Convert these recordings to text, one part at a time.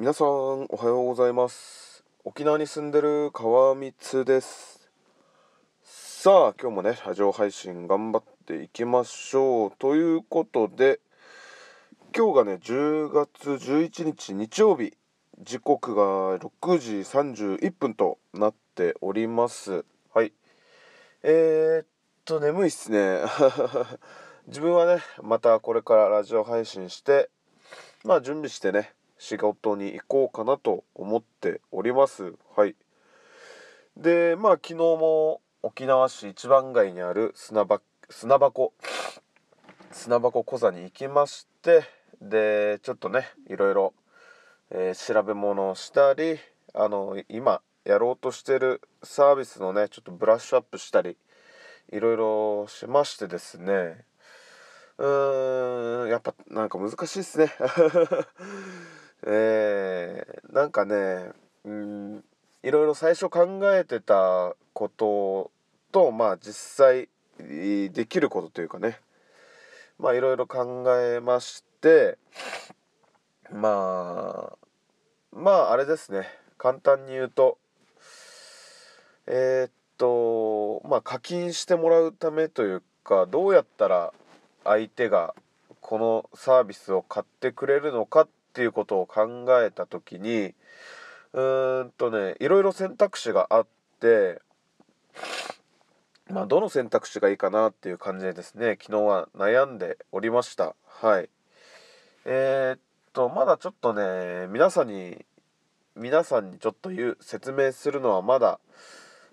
皆さんおはようございます。沖縄に住んでる川光です。さあ今日もねラジオ配信頑張っていきましょう。ということで今日がね10月11日日曜日。時刻が6時31分となっております。はい。えー、っと眠いっすね。自分はねまたこれからラジオ配信してまあ準備してね仕事に行こうかなと思っております。はい。でまあ昨日も沖縄市一番街にある砂場砂箱砂箱小座に行きましてでちょっとねいろいろ、えー、調べ物をしたりあの今やろうとしてるサービスのねちょっとブラッシュアップしたりいろいろしましてですね。うーんやっぱなんか難しいっすね。えー、なんかねうんいろいろ最初考えてたこととまあ実際できることというかね。まあいろいろ考えましてまあまああれですね。簡単に言うとえー、っとまあ課金してもらうためというかどうやったら相手がこのサービスを買ってくれるのかっっていうことを考えた時にうーんとねいろいろ選択肢があってまあどの選択肢がいいかなっていう感じでですね昨日は悩んでおりました。はい。えー、っとまだちょっとね皆さんに皆さんにちょっと言う説明するのはまだ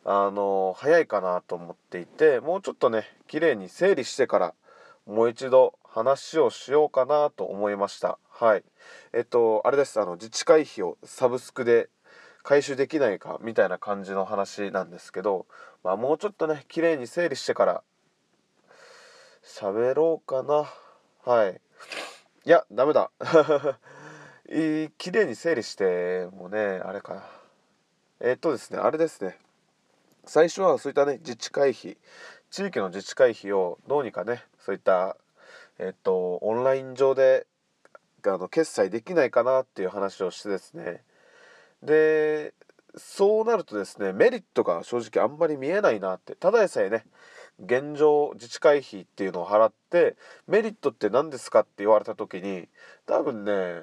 あの早いかなと思っていてもうちょっとね綺麗に整理してからもう一度話をしようかなと思いました。はい。えっとあれです。あの自治会費をサブスクで回収できないかみたいな感じの話なんですけど、まあ、もうちょっとね綺麗に整理してから喋ろうかな。はい。いやダメだ。い綺麗に整理してもねあれか。なえっとですねあれですね。最初はそういったね自治会費地域の自治会費をどうにかねそういったえっとオンライン上であの決済できないかなっていう話をしてですねでそうなるとですねメリットが正直あんまり見えないなってただでさえね現状自治会費っていうのを払ってメリットって何ですかって言われた時に多分ね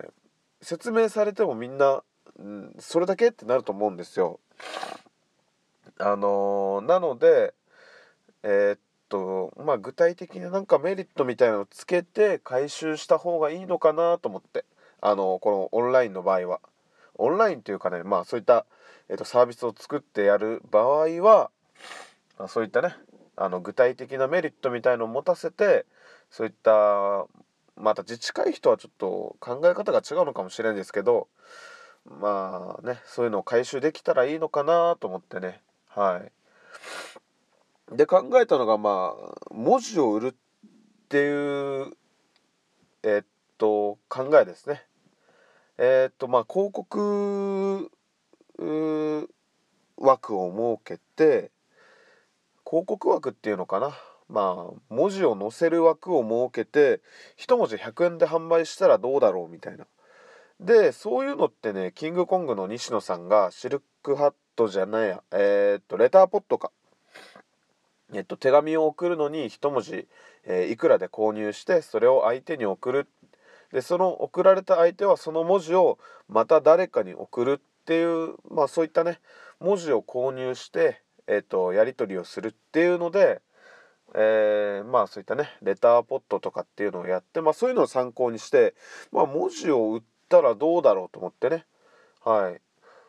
説明されてもみんな、うん、それだけってなると思うんですよ。あのー、なのでえー、っとまあ具体的ななんかメリットみたいなのをつけて回収した方がいいのかなと思って。あのこのオンラインの場合は。オンラインというかねまあそういった、えー、とサービスを作ってやる場合は、まあ、そういったねあの具体的なメリットみたいのを持たせてそういったまた自治会費とはちょっと考え方が違うのかもしれないですけどまあねそういうのを回収できたらいいのかなと思ってね。はい。で考えたのがまあ文字を売るっていうえっと考えですね。えっとまあ広告枠を設けて広告枠っていうのかな。まあ文字を載せる枠を設けて1文字100円で販売したらどうだろうみたいな。でそういうのってねキングコングの西野さんがシルクハットじゃないやえー、っとレターポットか。えっと手紙を送るのに1文字、えー、いくらで購入してそれを相手に送る。でその送られた相手はその文字をまた誰かに送るっていうまあそういったね文字を購入して、えっとやり取りをするっていうのでえー、まあそういったねレターポットとかっていうのをやって、まあ、そういうのを参考にして、まあ、文字を売ったらどうだろうと思ってね。はい。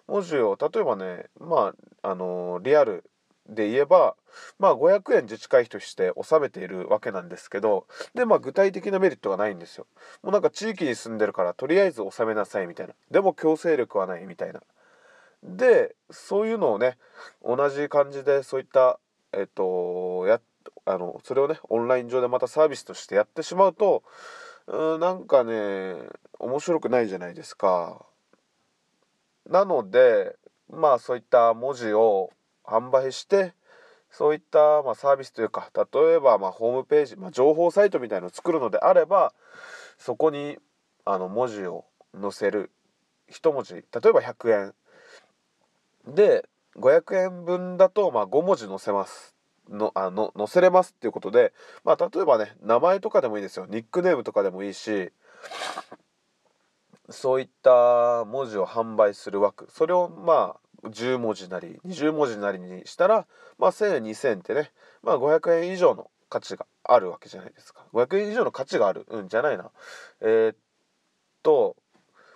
文字を例えばねまああのー、リアルで言えばまあ500円自治会費として納めているわけなんですけどでまあ具体的なメリットがないんですよ。もうなんか地域に住んでるからとりあえず納めなさいみたいな。でも強制力はないみたいな。でそういうのをね同じ感じでそういったえっとやあのそれをねオンライン上でまたサービスとしてやってしまうとうんなんかね面白くないじゃないですか。なのでまあそういった文字を販売してそういった、ま、サービスというか例えばまホームページ、ま、情報サイトみたいのを作るのであればそこにあの文字を載せる1文字例えば100円。で500円分だとま5文字載せます。のあの載せれますっていうことでまあ例えばね名前とかでもいいですよ。ニックネームとかでもいいしそういった文字を販売する枠。それをまあ10文字なり20文字なりにしたらまあ1000円2000円ってねまあ500円以上の価値があるわけじゃないですか。500円以上の価値があるうんじゃないな。えー、っと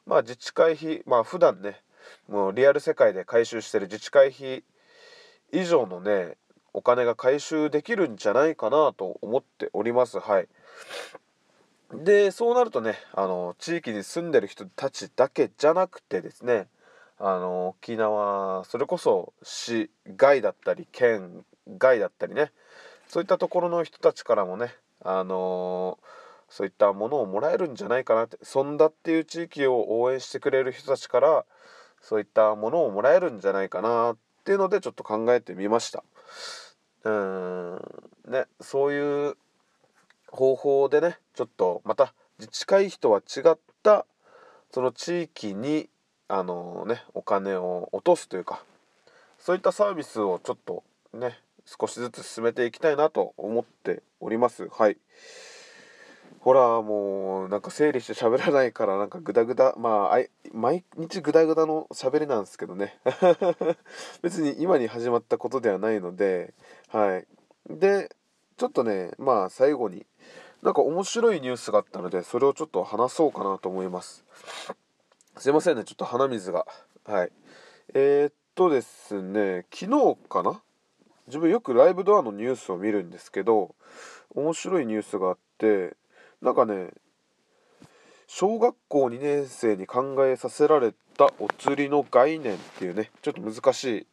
まあ自治会費まあ普段ねもうリアル世界で回収してる自治会費以上のねお金が回収できるんじゃないかなと思っております。はい。でそうなるとねあの地域に住んでる人たちだけじゃなくてですねあの沖縄それこそ市外だったり県外だったりね。そういったところの人たちからもねあのそういったものをもらえるんじゃないかなって。そんだっていう地域を応援してくれる人たちからそういったものをもらえるんじゃないかなっていうのでちょっと考えてみました。うん。ねそういう方法でねちょっとまた自治会費とは違ったその地域にあのねお金を落とすというかそういったサービスをちょっとね少しずつ進めていきたいなと思っております。はい。ほらもうなんか整理して喋らないからなんかグダグダまあ毎日グダグダの喋りなんですけどね。別に今に始まったことではないのではい。でちょっとねまあ最後になんか面白いニュースがあったのでそれをちょっと話そうかなと思います。すいませんねちょっと鼻水が。はい。えー、っとですね昨日かな？自分よくライブドアのニュースを見るんですけど面白いニュースがあってなんかね小学校2年生に考えさせられたお釣りの概念っていうねちょっと難しい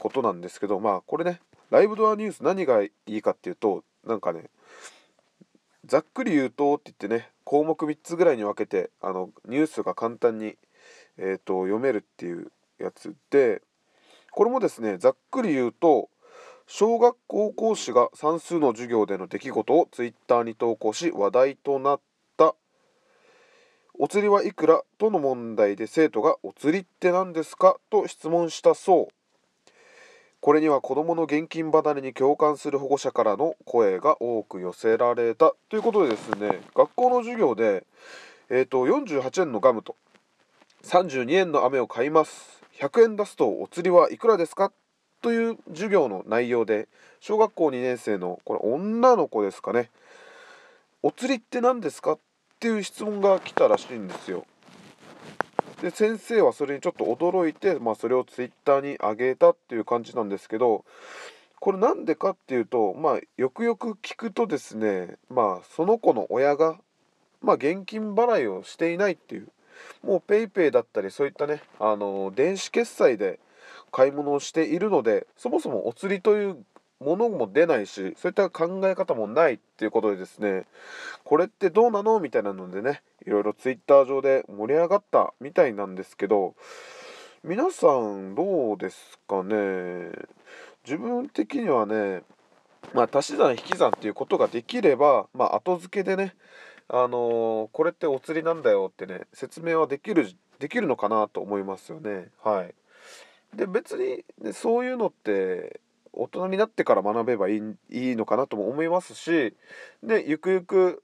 ことなんですけどまあこれねライブドアニュース何がいいかっていうとなんかねざっくり言うとって言ってね項目3つぐらいに分けてあのニュースが簡単に、えーと、読めるっていうやつでこれもですねざっくり言うと小学校講師が算数の授業での出来事をツイッターに投稿し話題となったお釣りはいくらとの問題で生徒がお釣りって何ですかと質問したそう。これには子どもの現金離れに共感する保護者からの声が多く寄せられた。ということでですね学校の授業で、えーと、48円のガムと32円の飴を買います。100円出すとお釣りはいくらですか？という授業の内容で小学校2年生のこれ女の子ですかね。お釣りって何ですか？っていう質問が来たらしいんですよ。で先生はそれにちょっと驚いて、まあ、それをツイッターに上げたっていう感じなんですけどこれなんでかっていうとまあよくよく聞くとですねまあその子の親がまあ現金払いをしていないっていうもう PayPay だったりそういったねあの電子決済で買い物をしているのでそもそもお釣りというものも出ないしそういった考え方もないっていうことでですねこれってどうなの？みたいなのでねいろいろ twitter 上で盛り上がったみたいなんですけど皆さんどうですかね？自分的にはねまあ足し算引き算っていうことができればまあ後付けでねあのー、これってお釣りなんだよってね説明はできるできるのかなと思いますよね。はい。で別に、ね、そういうのって大人になってから学べばいいいいのかなとも思いますしでゆくゆく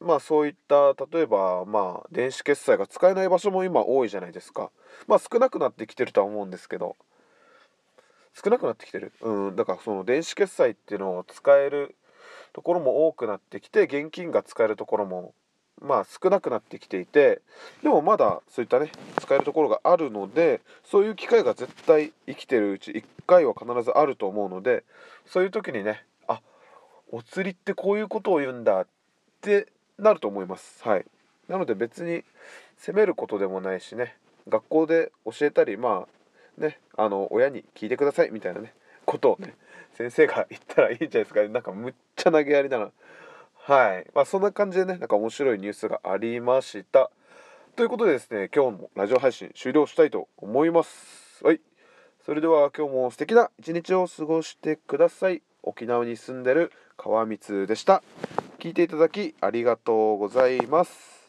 まあそういった例えばまあ電子決済が使えない場所も今多いじゃないですか。まあ少なくなってきてるとは思うんですけど。少なくなってきてる？うん。だからその電子決済っていうのを使えるところも多くなってきて現金が使えるところもまあ少なくなってきていてでもまだそういったね使えるところがあるのでそういう機会が絶対生きてるうち1回は必ずあると思うのでそういう時にねあお釣りってこういうことを言うんだってなると思います。はい。なので別に責めることでもないしね学校で教えたりまあねあの親に聞いてくださいみたいなねことをね先生が言ったらいいんじゃないですかなんかむっちゃ投げやりだなはい。まあそんな感じでねなんか面白いニュースがありました。ということでですね今日もラジオ配信終了したいと思います。はい。それでは今日も素敵な一日を過ごしてください。沖縄に住んでる川光でした。聞いていただきありがとうございます。